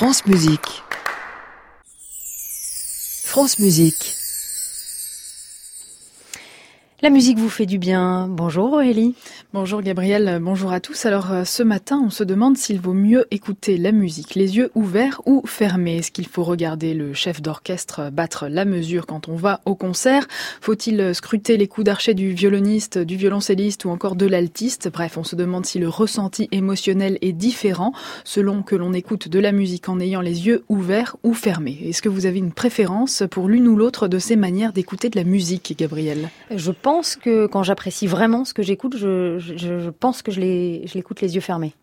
France Musique. France Musique. La musique vous fait du bien. Bonjour Aurélie. Bonjour Gabriel, bonjour à tous. Alors euh, ce matin, on se demande s'il vaut mieux écouter la musique les yeux ouverts ou fermés. Est-ce qu'il faut regarder le chef d'orchestre battre la mesure quand on va au concert? Faut-il scruter les coups d'archet du violoniste, du violoncelliste ou encore de l'altiste? Bref, on se demande si le ressenti émotionnel est différent selon que l'on écoute de la musique en ayant les yeux ouverts ou fermés. Est-ce que vous avez une préférence pour l'une ou l'autre de ces manières d'écouter de la musique, Gabriel? Je pense que quand j'apprécie vraiment ce que j'écoute, je, je, je, pense que je l'écoute les yeux fermés.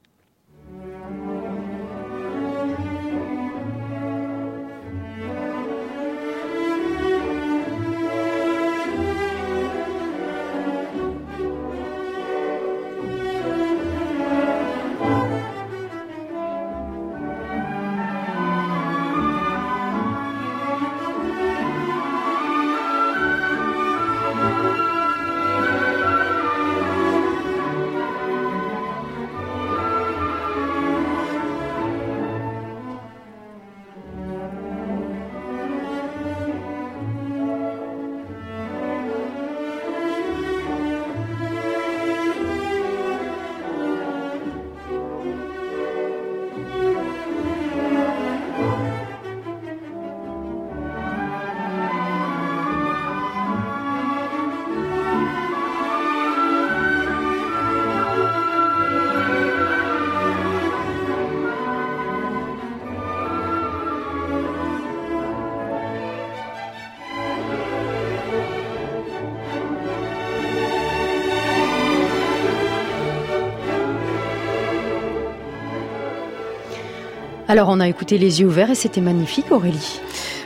Alors on a écouté les yeux ouverts et c'était magnifique Aurélie.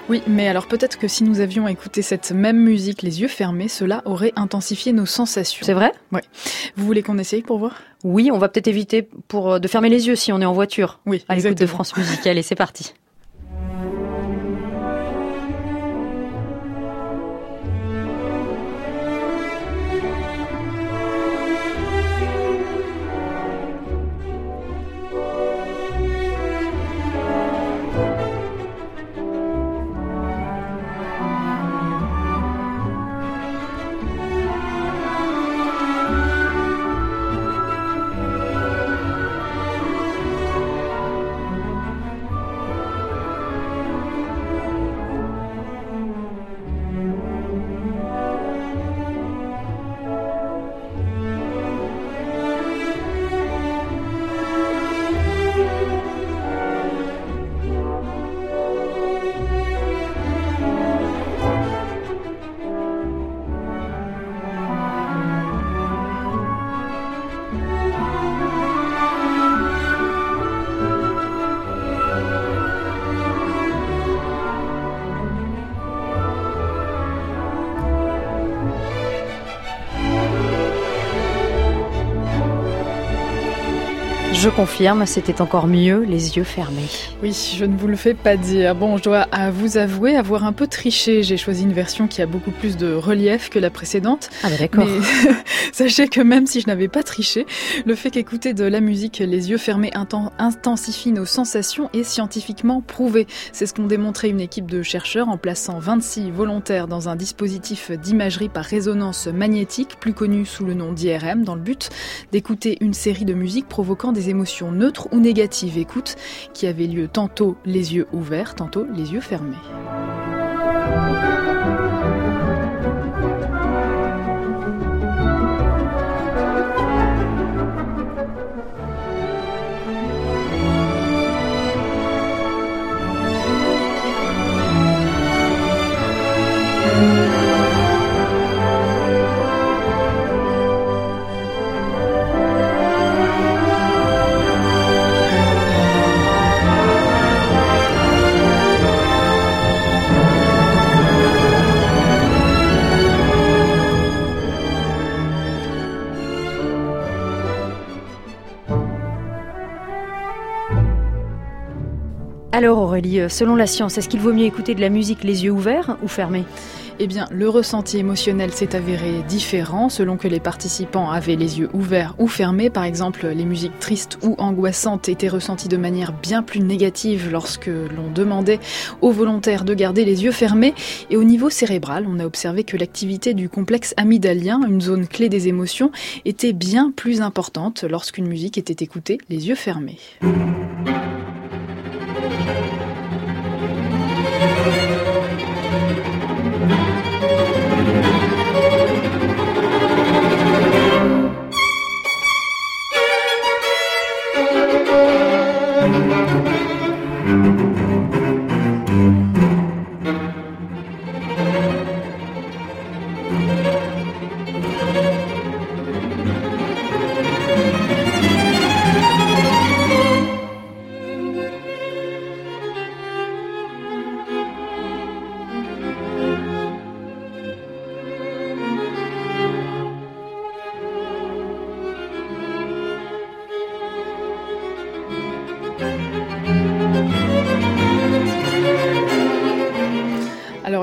Oui, mais alors peut-être que si nous avions écouté cette même musique les yeux fermés, cela aurait intensifié nos sensations. C'est vrai? Oui. Vous voulez qu'on essaye pour voir? Oui, on va peut-être éviter pour de fermer les yeux si on est en voiture. Oui, à l'écoute de France Musique. Allez, c'est parti. Je confirme, c'était encore mieux les yeux fermés. Oui, je ne vous le fais pas dire. Bon, je dois vous avouer avoir un peu triché. J'ai choisi une version qui a beaucoup plus de relief que la précédente. Ah bah d'accord. Mais sachez que même si je n'avais pas triché, le fait qu'écouter de la musique les yeux fermés intensifie nos sensations est scientifiquement prouvé. C'est ce qu'ont démontré une équipe de chercheurs en plaçant 26 volontaires dans un dispositif d'imagerie par résonance magnétique, plus connu sous le nom d'IRM, dans le but d'écouter une série de musiques provoquant des émotions neutres ou négatives. Écoute, qui avait lieu tantôt les yeux ouverts, tantôt les yeux fermés. Alors Aurélie, selon la science, est-ce qu'il vaut mieux écouter de la musique les yeux ouverts ou fermés? Eh bien, le ressenti émotionnel s'est avéré différent selon que les participants avaient les yeux ouverts ou fermés. Par exemple, les musiques tristes ou angoissantes étaient ressenties de manière bien plus négative lorsque l'on demandait aux volontaires de garder les yeux fermés. Et au niveau cérébral, on a observé que l'activité du complexe amygdalien, une zone clé des émotions, était bien plus importante lorsqu'une musique était écoutée les yeux fermés. Alors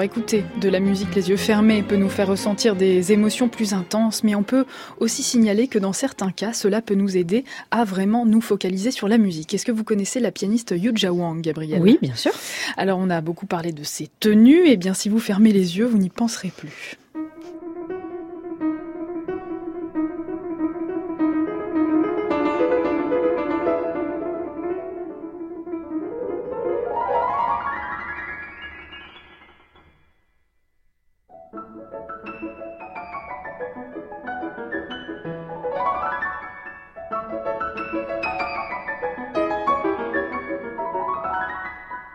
écoutez, de la musique les yeux fermés peut nous faire ressentir des émotions plus intenses, mais on peut aussi signaler que dans certains cas, cela peut nous aider à vraiment nous focaliser sur la musique. Est-ce que vous connaissez la pianiste Yuja Wang, Gabriel Oui, bien sûr. Alors on a beaucoup parlé de ses tenues, et eh bien si vous fermez les yeux, vous n'y penserez plus.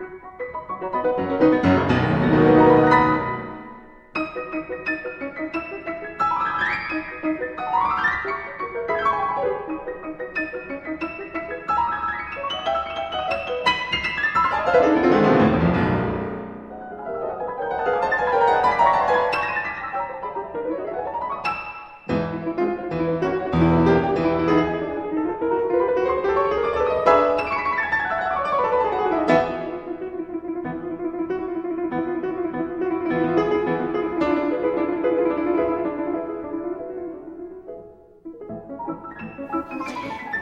Thank you.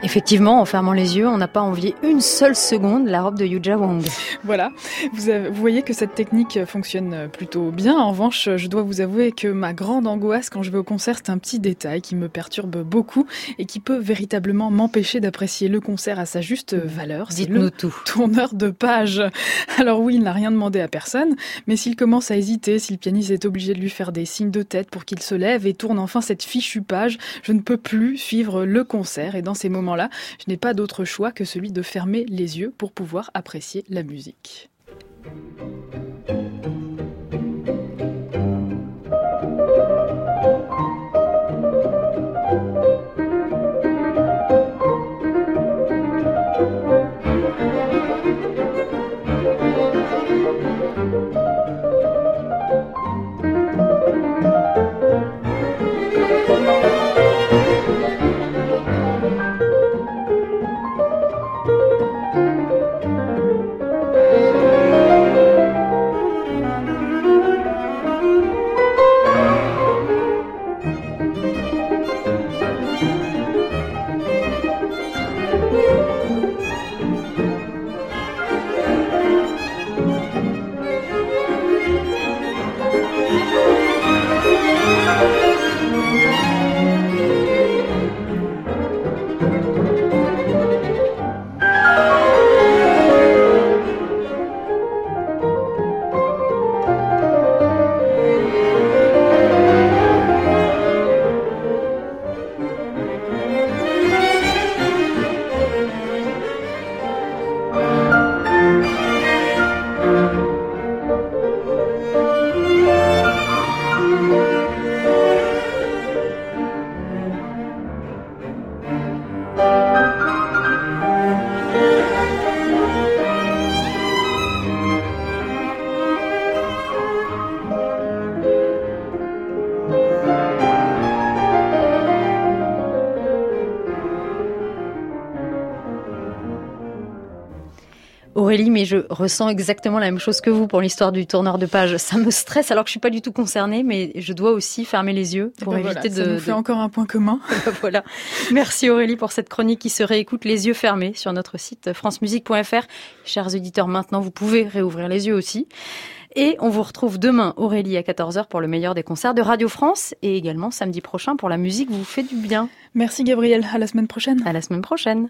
Effectivement, en fermant les yeux, on n'a pas envié une seule seconde la robe de Yuja Wang. Voilà, vous, voyez que cette technique fonctionne plutôt bien. En revanche, je dois vous avouer que ma grande angoisse quand je vais au concert, c'est un petit détail qui me perturbe beaucoup et qui peut véritablement m'empêcher d'apprécier le concert à sa juste valeur. Dites-nous tout. Tourneur de page. Alors oui, il n'a rien demandé à personne, mais s'il commence à hésiter, si le pianiste est obligé de lui faire des signes de tête pour qu'il se lève et tourne enfin cette fichue page, je ne peux plus le concert et dans ces moments là je n'ai pas d'autre choix que celui de fermer les yeux pour pouvoir apprécier la musique. Música Aurélie, mais je ressens exactement la même chose que vous pour l'histoire du tourneur de page. Ça me stresse alors que je suis pas du tout concernée, mais je dois aussi fermer les yeux pour ben éviter de. Ça nous fait encore un point commun. voilà. Merci Aurélie pour cette chronique qui se réécoute les yeux fermés sur notre site francemusique.fr. Chers auditeurs, maintenant vous pouvez réouvrir les yeux aussi. Et on vous retrouve demain, Aurélie, à 14h pour le meilleur des concerts de Radio France et également samedi prochain pour la musique vous fait du bien. Merci Gabriel, à la semaine prochaine. À la semaine prochaine.